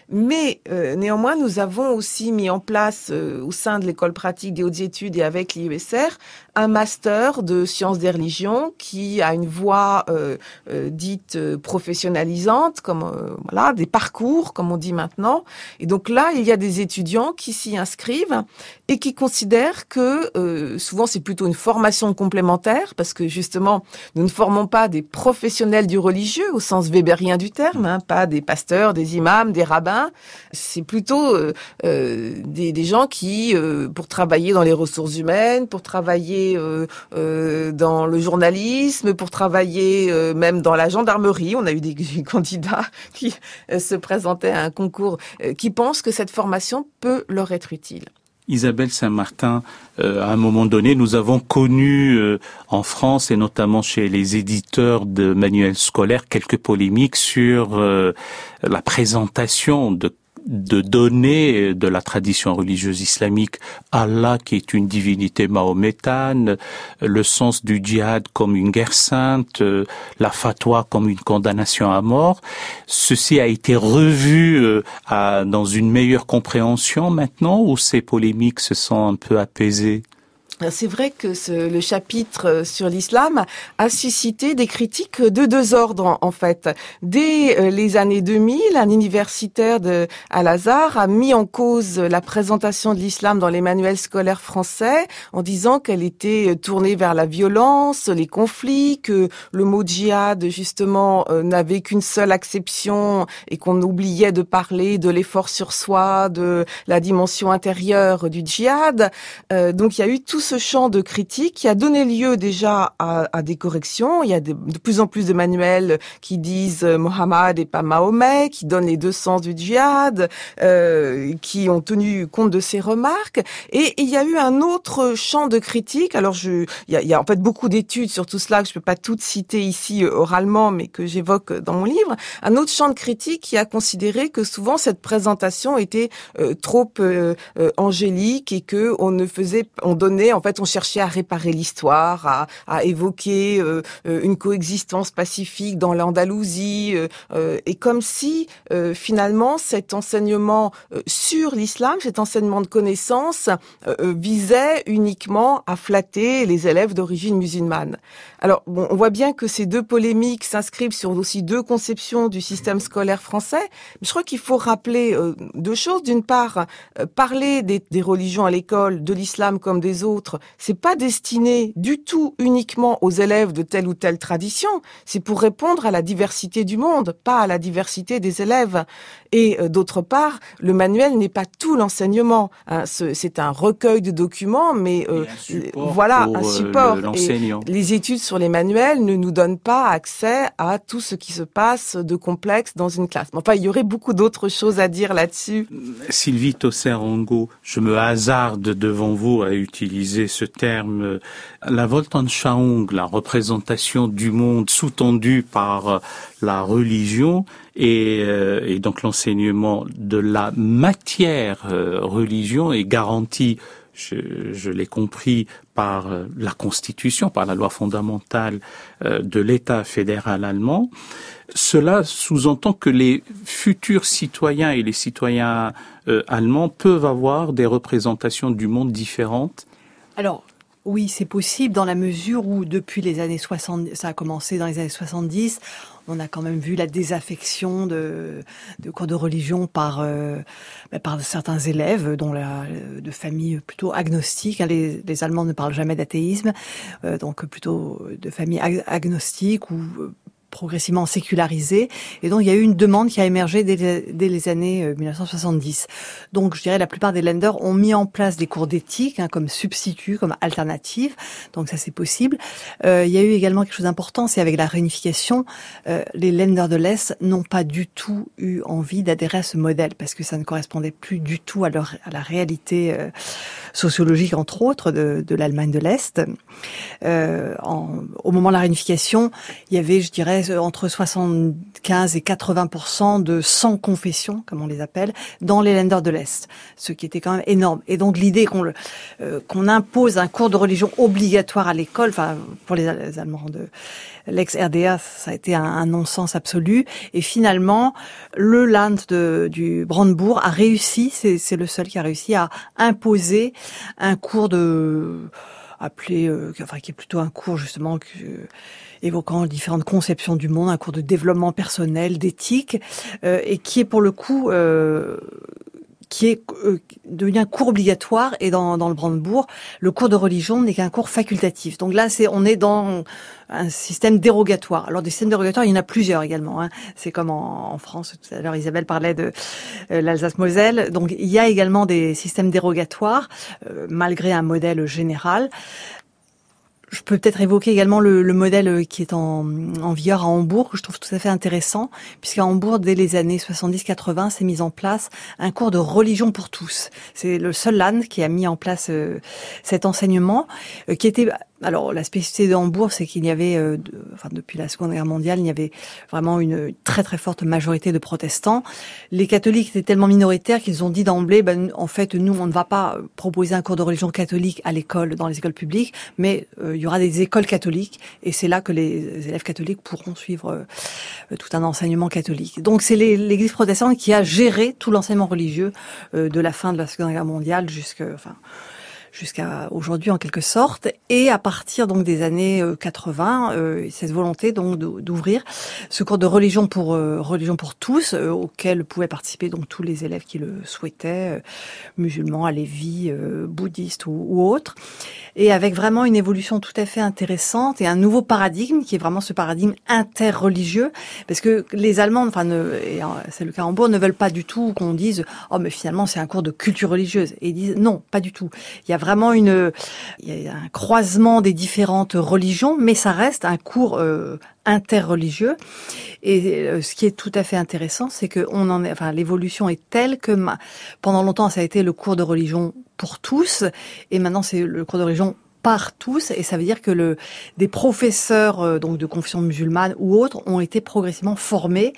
mais néanmoins nous avons aussi mis en place euh, au sein de l'école pratique des hautes études et avec l'IESR un master de sciences des religions qui a une voie euh, euh, dite professionnalisante, comme voilà des parcours comme on dit maintenant. Et donc là, il y a des étudiants qui s'y inscrivent et qui considèrent que souvent c'est plutôt une formation complémentaire parce que justement nous ne formons pas des professionnels du religieux au sens weberien du terme, hein, pas des pasteurs, des imams, des rabbins. C'est plutôt des, des gens qui, euh, pour travailler dans les ressources humaines, pour travailler euh, euh, dans le journalisme, pour travailler même dans la gendarmerie, on a eu des candidats qui se présentaient à un concours, qui pensent que cette formation peut leur être utile. Isabelle Saint-Martin, à un moment donné, nous avons connu en France et notamment chez les éditeurs de manuels scolaires quelques polémiques sur la présentation de de donner de la tradition religieuse islamique Allah qui est une divinité mahométane, le sens du djihad comme une guerre sainte, la fatwa comme une condamnation à mort. Ceci a été revu euh, dans une meilleure compréhension maintenant ou ces polémiques se sont un peu apaisées? C'est vrai que ce, le chapitre euh, sur l'islam a suscité des critiques de deux ordres en fait. Dès euh, les années 2000, un universitaire de Al-Azhar a mis en cause la présentation de l'islam dans les manuels scolaires français en disant qu'elle était euh, tournée vers la violence, les conflits, que le mot djihad justement n'avait qu'une seule acception et qu'on oubliait de parler de l'effort sur soi, de la dimension intérieure du djihad. donc il y a eu tout ce champ de critique qui a donné lieu déjà à, des corrections. Il y a de, plus en plus de manuels qui disent euh, Mohammed et pas Mahomet, qui donnent les deux sens du djihad, euh, qui ont tenu compte de ces remarques. Et il y a eu un autre champ de critique. Alors, je, il y a, il y a en fait beaucoup d'études sur tout cela que je peux pas toutes citer ici euh, oralement, mais que j'évoque dans mon livre. Un autre champ de critique qui a considéré que souvent cette présentation était trop angélique et que on ne faisait, on donnait en fait, on cherchait à réparer l'histoire, à, évoquer euh, euh, une coexistence pacifique dans l'Andalousie, euh, et comme si finalement cet enseignement sur l'islam, cet enseignement de connaissance, visait uniquement à flatter les élèves d'origine musulmane. Alors, bon, on voit bien que ces deux polémiques s'inscrivent sur aussi deux conceptions du système scolaire français. Je crois qu'il faut rappeler deux choses. D'une part, parler des, des religions à l'école, de l'islam comme des autres, c'est pas destiné du tout uniquement aux élèves de telle ou telle tradition, c'est pour répondre à la diversité du monde, pas à la diversité des élèves. Et euh, d'autre part, le manuel n'est pas tout l'enseignement. Hein. c'est un recueil de documents, mais euh, voilà un euh, support. les études sur les manuels ne nous donnent pas accès à tout ce qui se passe de complexe dans une classe. Enfin, il y aurait beaucoup d'autres choses à dire là-dessus. Sylvie Tosser-Ongo, je me hasarde devant vous à utiliser ce terme. La Weltanschauung, la représentation du monde sous-tendue par la religion, euh, et, donc l'enseignement de la matière euh, religion est garanti, je, l'ai compris, par euh, la Constitution, par la loi fondamentale de l'État fédéral allemand. Cela sous-entend que les futurs citoyens et les citoyens allemands peuvent avoir des représentations du monde différentes Alors, Oui, c'est possible dans la mesure où depuis les années 60, ça a commencé dans les années 70, on a quand même vu la désaffection de, cours de religion par euh, bah, par certains élèves, dont la, de familles plutôt agnostiques. Les, les Allemands ne parlent jamais d'athéisme, euh, donc plutôt de familles agnostiques ou progressivement sécularisé. Et donc, il y a eu une demande qui a émergé dès, les années 1970. Euh, donc, je dirais, la plupart des lenders ont mis en place des cours d'éthique hein, comme substitut, comme alternative. Donc, ça, c'est possible. Euh, il y a eu également quelque chose d'important, c'est avec la réunification, euh, les lenders de l'Est n'ont pas du tout eu envie d'adhérer à ce modèle parce que ça ne correspondait plus du tout à, leur, à la réalité euh, sociologique, entre autres, de, l'Allemagne de l'Est. Euh, au moment de la réunification, il y avait, je dirais, entre 75 et 80 de sans confession, comme on les appelle, dans les lenders de l'Est, ce qui était quand même énorme. Et donc l'idée qu'on euh, impose un cours de religion obligatoire à l'école, enfin pour les, Allemands de l'ex-RDA, ça a été un, non-sens absolu. Et finalement, le Land de, du Brandebourg a réussi, c'est le seul qui a réussi à imposer un cours de appelé, euh, enfin qui est plutôt un cours justement que évoquant différentes conceptions du monde, un cours de développement personnel, d'éthique, euh, et qui est pour le coup euh, qui est euh, devenu un cours obligatoire et dans, dans le Brandebourg, le cours de religion n'est qu'un cours facultatif. Donc là, c'est on est dans un système dérogatoire. Alors des systèmes dérogatoires, il y en a plusieurs également. Hein. C'est comme en, en, France. Tout à l'heure, Isabelle parlait de l'Alsace-Moselle. Donc il y a également des systèmes dérogatoires malgré un modèle général. Je peux peut-être évoquer également le, le, modèle qui est en, en vigueur à Hambourg, que je trouve tout à fait intéressant, puisqu'à Hambourg, dès les années 70-80, s'est mis en place un cours de religion pour tous. C'est le seul land qui a mis en place euh, cet enseignement, euh, qui était alors la spécificité de Hambourg, c'est qu'il y avait, euh, enfin depuis la Seconde Guerre mondiale, il y avait vraiment une très très forte majorité de protestants. Les catholiques étaient tellement minoritaires qu'ils ont dit d'emblée, ben, en fait, nous, on ne va pas proposer un cours de religion catholique à l'école, dans les écoles publiques, mais euh, il y aura des écoles catholiques, et c'est là que les élèves catholiques pourront suivre euh, tout un enseignement catholique. Donc c'est l'Église protestante qui a géré tout l'enseignement religieux de la fin de la Seconde Guerre mondiale jusqu'à, enfin, jusqu'à aujourd'hui en quelque sorte. Et à partir donc des années 80, euh, euh, cette volonté donc d'ouvrir ce cours de religion pour euh, religion pour tous, auquel pouvaient participer donc tous les élèves qui le souhaitaient, musulmans, alévis, bouddhistes ou, autres, et avec vraiment une évolution tout à fait intéressante et un nouveau paradigme qui est vraiment ce paradigme interreligieux, parce que les Allemands, enfin c'est le cas en Bourg, ne veulent pas du tout qu'on dise oh mais finalement c'est un cours de culture religieuse, et ils disent non pas du tout. Il y a vraiment une, il y a un croisement des différentes religions, mais ça reste un cours euh, interreligieux. Et euh, ce qui est tout à fait intéressant, c'est que l'évolution est telle que pendant longtemps, ça a été le cours de religion pour tous, et maintenant c'est le cours de religion par tous, et ça veut dire que des professeurs euh, donc de confession musulmane ou autres ont été progressivement formés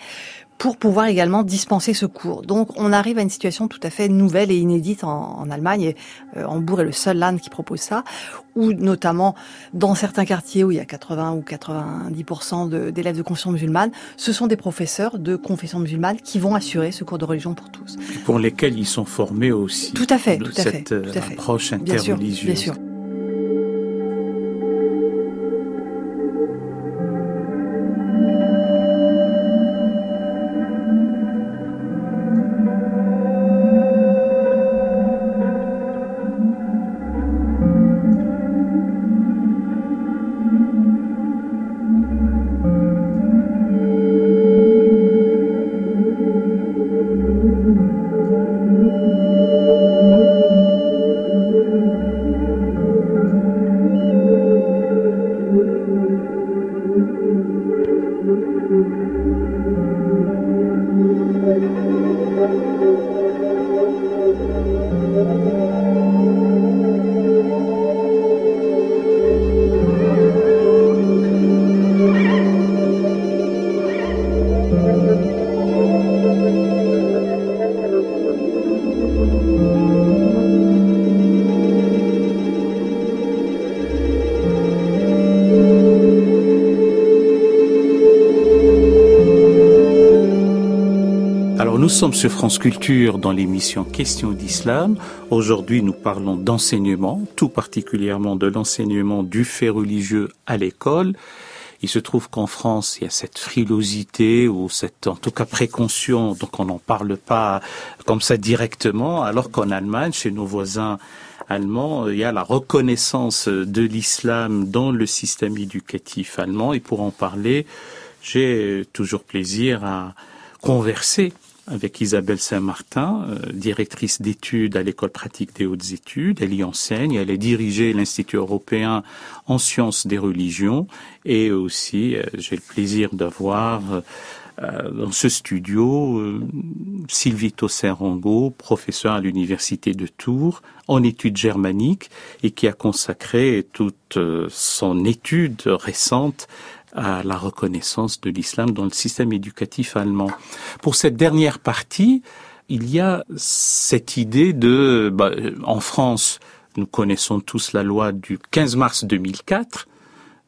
pour pouvoir également dispenser ce cours. Donc on arrive à une situation tout à fait nouvelle et inédite en, en Allemagne, et euh, Hambourg est le seul land qui propose ça, où notamment dans certains quartiers où il y a 80 ou 90% d'élèves de, confession musulmane, ce sont des professeurs de confession musulmane qui vont assurer ce cours de religion pour tous. pour lesquels ils sont formés aussi. Tout à fait, tout à fait. Tout à fait. approche interreligieuse. Bien sûr, bien sûr. Sommes sur France Culture dans l'émission Questions d'Islam. Aujourd'hui, nous parlons d'enseignement, tout particulièrement de l'enseignement du fait religieux à l'école. Il se trouve qu'en France, il y a cette frilosité ou cette, en tout cas, précaution, donc on n'en parle pas comme ça directement, alors qu'en Allemagne, chez nos voisins allemands, il y a la reconnaissance de l'islam dans le système éducatif allemand. Et pour en parler, j'ai toujours plaisir à converser avec Isabelle Saint-Martin, euh, directrice d'études à l'école pratique des hautes études. Elle y enseigne, elle a dirigé l'Institut européen en sciences des religions et aussi euh, j'ai le plaisir d'avoir euh, dans ce studio Sylvie Tosser-Rango, professeur à l'université de Tours en études germaniques et qui a consacré toute son étude récente à la reconnaissance de l'islam dans le système éducatif allemand. Pour cette dernière partie, il y a cette idée de, bah, en France, nous connaissons tous la loi du 15 mars 2004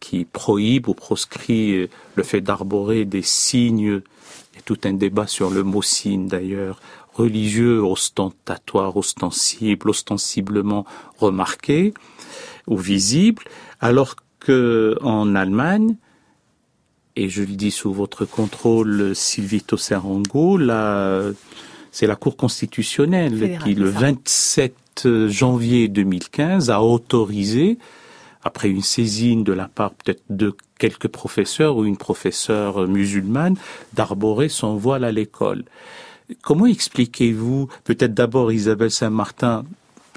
qui prohibe ou proscrit le fait d'arborer des signes, et tout un débat sur le mot signe d'ailleurs, religieux, ostentatoire, ostensible, ostensiblement remarqué ou visible, alors que en Allemagne, et je le dis sous votre contrôle, Sylvie Tosserango, là, c'est la Cour constitutionnelle qui, le 27 janvier 2015, a autorisé, après une saisine de la part peut-être de quelques professeurs ou une professeure musulmane, d'arborer son voile à l'école. Comment expliquez-vous, peut-être d'abord Isabelle Saint-Martin,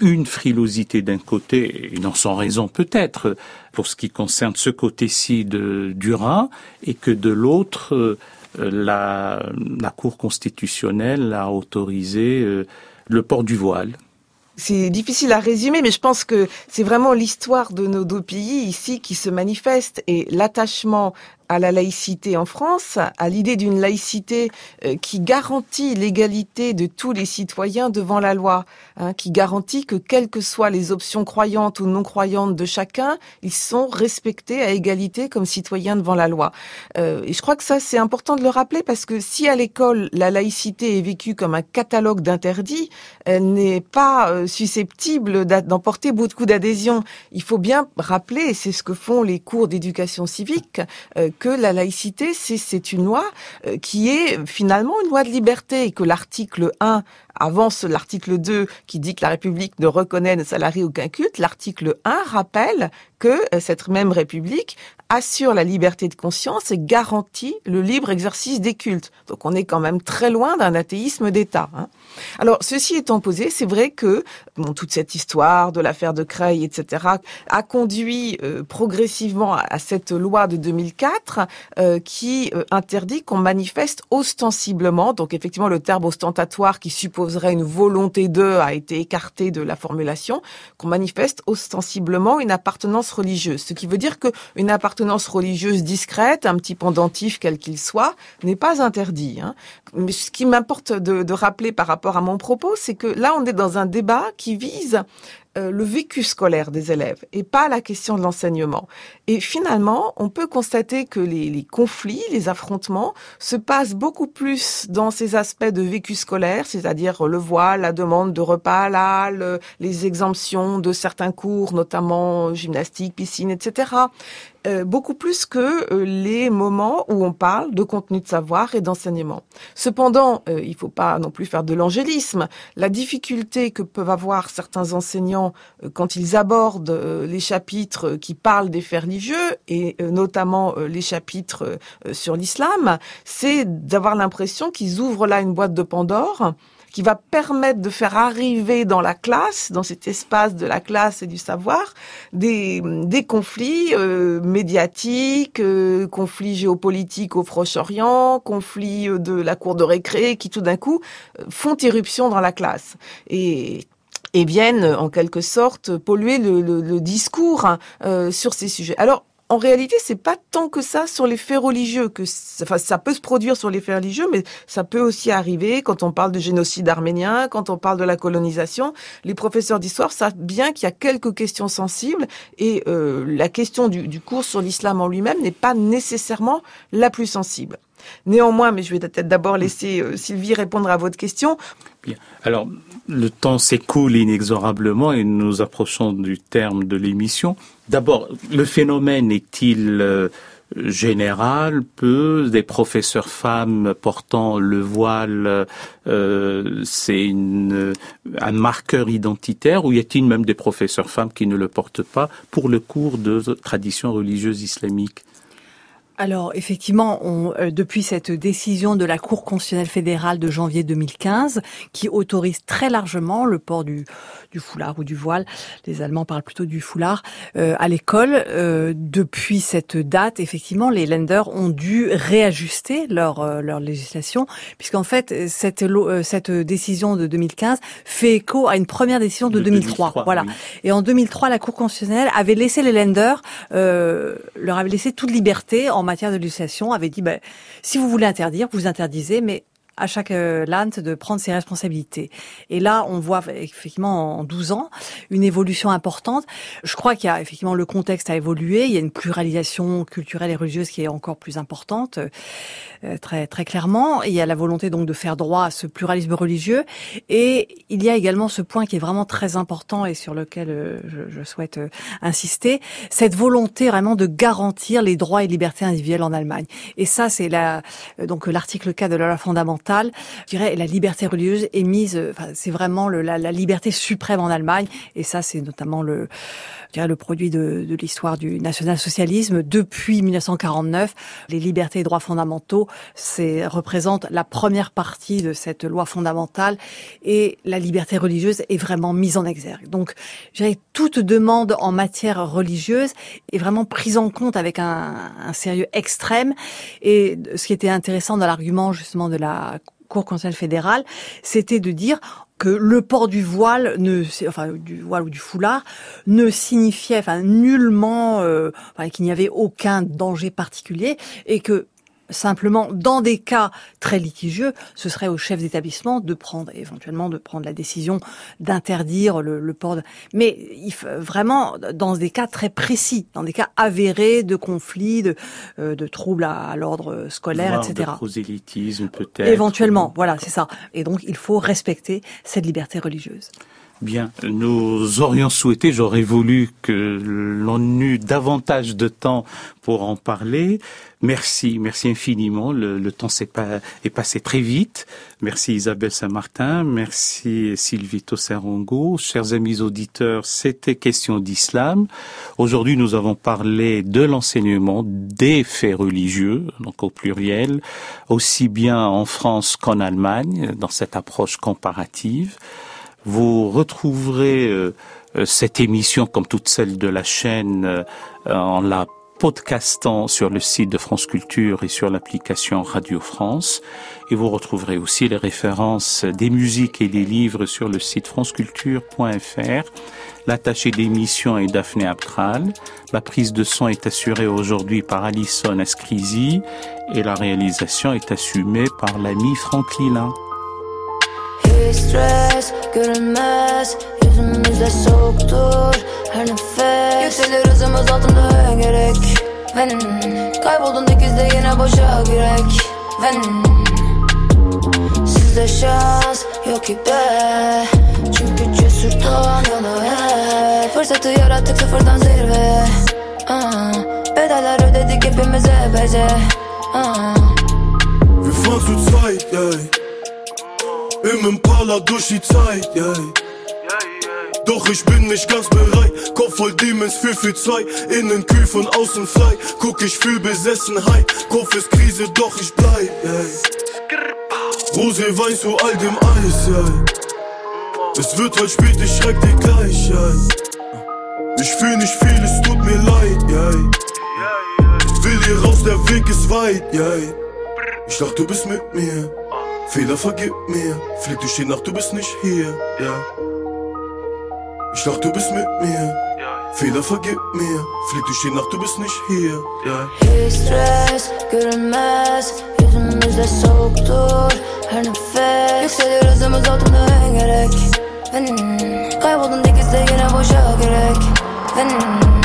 une frilosité d'un côté, et non sans raison peut-être, pour ce qui concerne ce côté-ci de, du Rhin, et que de l'autre, euh, la, la Cour constitutionnelle a autorisé euh, le port du voile? C'est difficile à résumer, mais je pense que c'est vraiment l'histoire de nos deux pays ici qui se manifeste et l'attachement à la laïcité en France, à l'idée d'une laïcité euh, qui garantit l'égalité de tous les citoyens devant la loi, hein, qui garantit que quelles que soient les options croyantes ou non croyantes de chacun, ils sont respectés à égalité comme citoyens devant la loi. Euh, et je crois que ça c'est important de le rappeler parce que si à l'école la laïcité est vécue comme un catalogue d'interdits, elle n'est pas euh, susceptible d'emporter beaucoup d'adhésion. Il faut bien rappeler, et c'est ce que font les cours d'éducation civique, que la laïcité, c'est une loi euh, qui est finalement une loi de liberté et que l'article 1 avance l'article 2 qui dit que la République ne reconnaît, ne salarie aucun culte. L'article 1 rappelle que euh, cette même République assure la liberté de conscience et garantit le libre exercice des cultes. Donc on est quand même très loin d'un athéisme d'État. Hein. Alors ceci étant posé, c'est vrai que toute cette histoire de l'affaire de Creil, etc., a conduit euh, progressivement à, cette loi de 2004 euh, qui interdit qu'on manifeste ostensiblement, donc effectivement le terme ostentatoire qui supposerait une volonté d'eux a été écarté de la formulation, qu'on manifeste ostensiblement une appartenance religieuse. Ce qui veut dire qu'une appartenance religieuse discrète, un petit pendentif quel qu'il soit, n'est pas interdit. Hein. Mais ce qui m'importe de, de rappeler par rapport à mon propos, c'est que là, on est dans un débat qui vise euh, le vécu scolaire des élèves et pas la question de l'enseignement. Et finalement, on peut constater que les, les, conflits, les affrontements se passent beaucoup plus dans ces aspects de vécu scolaire, c'est-à-dire le voile, la demande de repas halal, les exemptions de certains cours, notamment gymnastique, piscine, etc. Euh, beaucoup plus que euh, les moments où on parle de contenu de savoir et d'enseignement. Cependant, euh, il ne faut pas non plus faire de l'angélisme. La difficulté que peuvent avoir certains enseignants quand ils abordent les chapitres qui parlent des faits religieux et notamment les chapitres sur l'islam, c'est d'avoir l'impression qu'ils ouvrent là une boîte de Pandore qui va permettre de faire arriver dans la classe, dans cet espace de la classe et du savoir, des, des conflits euh, médiatiques, euh, conflits géopolitiques au Proche-Orient, conflits euh, de la cour de récré, qui tout d'un coup font irruption dans la classe. Et et viennent en quelque sorte polluer le, discours hein, sur ces sujets. Alors en réalité, c'est pas tant que ça sur les faits religieux que, ça peut se produire sur les faits religieux, mais ça peut aussi arriver quand on parle de génocide arménien, quand on parle de la colonisation. Les professeurs d'histoire savent bien qu'il y a quelques questions sensibles et euh, la question du, cours sur l'islam en lui-même n'est pas nécessairement la plus sensible. Néanmoins, mais je vais peut-être d'abord laisser Sylvie répondre à votre question. Bien. Alors, le temps s'écoule inexorablement et nous approchons du terme de l'émission. D'abord, le phénomène est-il général, peu. Des professeurs femmes portant le voile, euh, c'est un marqueur identitaire, ou y a-t-il même des professeurs femmes qui ne le portent pas pour le cours de tradition religieuse islamique alors effectivement, euh, depuis cette décision de la Cour constitutionnelle fédérale de janvier 2015, qui autorise très largement le port du, du foulard ou du voile, les Allemands parlent plutôt du foulard, euh, à l'école, euh, depuis cette date, effectivement, les lenders ont dû réajuster leur, leur législation, puisqu'en fait, cette, cette décision de 2015 fait écho à une première décision de, 2003. voilà. Et en 2003, la Cour constitutionnelle avait laissé les lenders, leur avait laissé toute liberté en matière de législation avait dit, ben, si vous voulez interdire, vous interdisez, mais à chaque euh, LANT de prendre ses responsabilités. Et là, on voit effectivement en 12 ans une évolution importante. Je crois qu'il y a effectivement le contexte a évolué, il y a une pluralisation culturelle et religieuse qui est encore plus importante, euh, très très clairement. Il y a la volonté donc de faire droit à ce pluralisme religieux, et il y a également ce point qui est vraiment très important et sur lequel euh, je, je souhaite insister, cette volonté vraiment de garantir les droits et libertés individuelles en Allemagne. Et ça, c'est la donc l'article 4 de la loi fondamentale je dirais, la liberté religieuse est mise, euh, enfin, c'est vraiment le, la, liberté suprême en Allemagne, et ça, c'est notamment le, dirais, le produit de, de l'histoire du national-socialisme. Depuis 1949, les libertés et droits fondamentaux, c'est représente la première partie de cette loi fondamentale, et la liberté religieuse est vraiment mise en exergue. Donc, je toute demande en matière religieuse est vraiment prise en compte avec un, un sérieux extrême, et ce qui était intéressant dans l'argument justement de la Cour constitutionnelle fédérale, c'était de dire que le port du voile ne enfin du voile ou du foulard ne signifiait enfin nullement euh, qu'il n'y avait aucun danger particulier et que Simplement, dans des cas très litigieux, ce serait au chef d'établissement de prendre, éventuellement, de prendre la décision d'interdire le, port. De... Mais il vraiment dans des cas très précis, dans des cas avérés de conflits, de, euh, de troubles à, l'ordre scolaire, etc. De prosélytisme peut-être. Éventuellement, voilà, c'est ça. Et donc, il faut respecter cette liberté religieuse. Bien, nous aurions souhaité, j'aurais voulu que l'on eût davantage de temps pour en parler. Merci, merci infiniment. Le, temps s'est pas, est passé très vite. Merci Isabelle Saint-Martin, merci Sylvie Tosserongo. Chers amis auditeurs, c'était question d'islam. Aujourd'hui, nous avons parlé de l'enseignement des faits religieux, donc au pluriel, aussi bien en France qu'en Allemagne, dans cette approche comparative. Vous retrouverez euh, euh, cette émission, comme toutes celles de la chaîne, euh, en la podcastant sur le site de France Culture et sur l'application Radio France. Et vous retrouverez aussi les références des musiques et des livres sur le site franceculture.fr. L'attaché d'émission est Daphné Abkral. La prise de son est assurée aujourd'hui par Alison Ascrisi et la réalisation est assumée par l'ami Franck. Stres görünmez. Yüzümüzde soğuktur her nefes. Yükselir hızımız altında gerek. Benim kayboldun dikizde yine boşa girek. Benim Sizde şans yok ki be Çünkü cesurdan yana hep. Fırsatı yarattık sıfırdan zirve. Uh, Bedeller ödedik hepimiz epeyce uh. Wir fahren zu zweit, yeah. Im Impala durch die Zeit, yeah. Doch ich bin nicht ganz bereit, Kopf voll Demons, für für zwei Innen kühl von außen frei, guck ich fühl Besessenheit Kopf ist Krise, doch ich bleib, yeah. Rose Wein zu all dem Eis, yeah. Es wird heute spät, ich schreib dir gleich, yeah. Ich fühl nicht viel, es tut mir leid, yeah. Will hier raus, der Weg ist weit, yeah. Ich dachte, du bist mit mir Fehler vergib mir, flieg durch die Nacht, du bist nicht hier, ja. Ich dachte, du bist mit mir. Fehler vergib mir, flieg durch die Nacht, du bist nicht hier, ja. Hiç stres görünmez, yüzümüzde soğuktur her nefes. Yükseliyor hızımız altında gerek. Benim kayboldun dikizde yine boşa gerek. Benim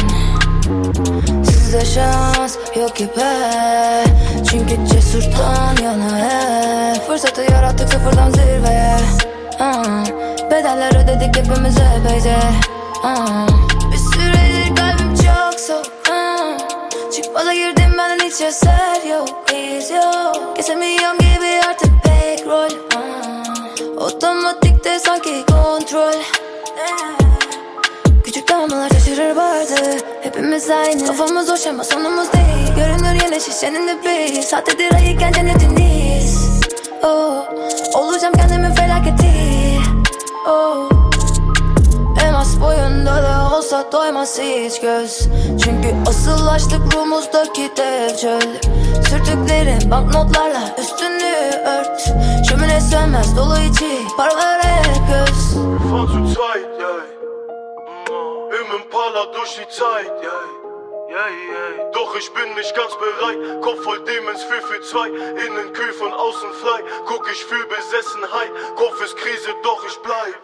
bize şans yok gibi Çünkü cesurdan yana hep Fırsatı yarattık sıfırdan zirveye uh, Bedeller ödedik hepimiz epeyce uh, Bir süredir kalbim çok soğuk. Uh, Çıkmaza girdim benden hiç eser yok. İz yok. Kesemiyorum gibi artık pek rol. Uh, Otomatikte sanki kontrol Hepimiz aynı. Kafamız hoş ama sonumuz değil. Görünür yine şişenin dibi. Sahtedir ayıkken cennetindeyiz oh, Olacağım kendimin felaketi. Oh. Elmas boyunda da olsa doymaz hiç göz. Çünkü asıl açlık ruhumuzdaki dev çöl. Sürtüklerin banknotlarla üstünü ört. Şömine sönmez dolu içi parlar hep göz zu zweit, yeah. Im Impala durch die Zeit, yeah. Yeah, yeah. Doch ich bin nicht ganz bereit. Kopf voll Demons, viel für zwei. Innen kühl von außen frei. Guck, ich fühl Besessenheit. Kopf ist Krise, doch ich bleib.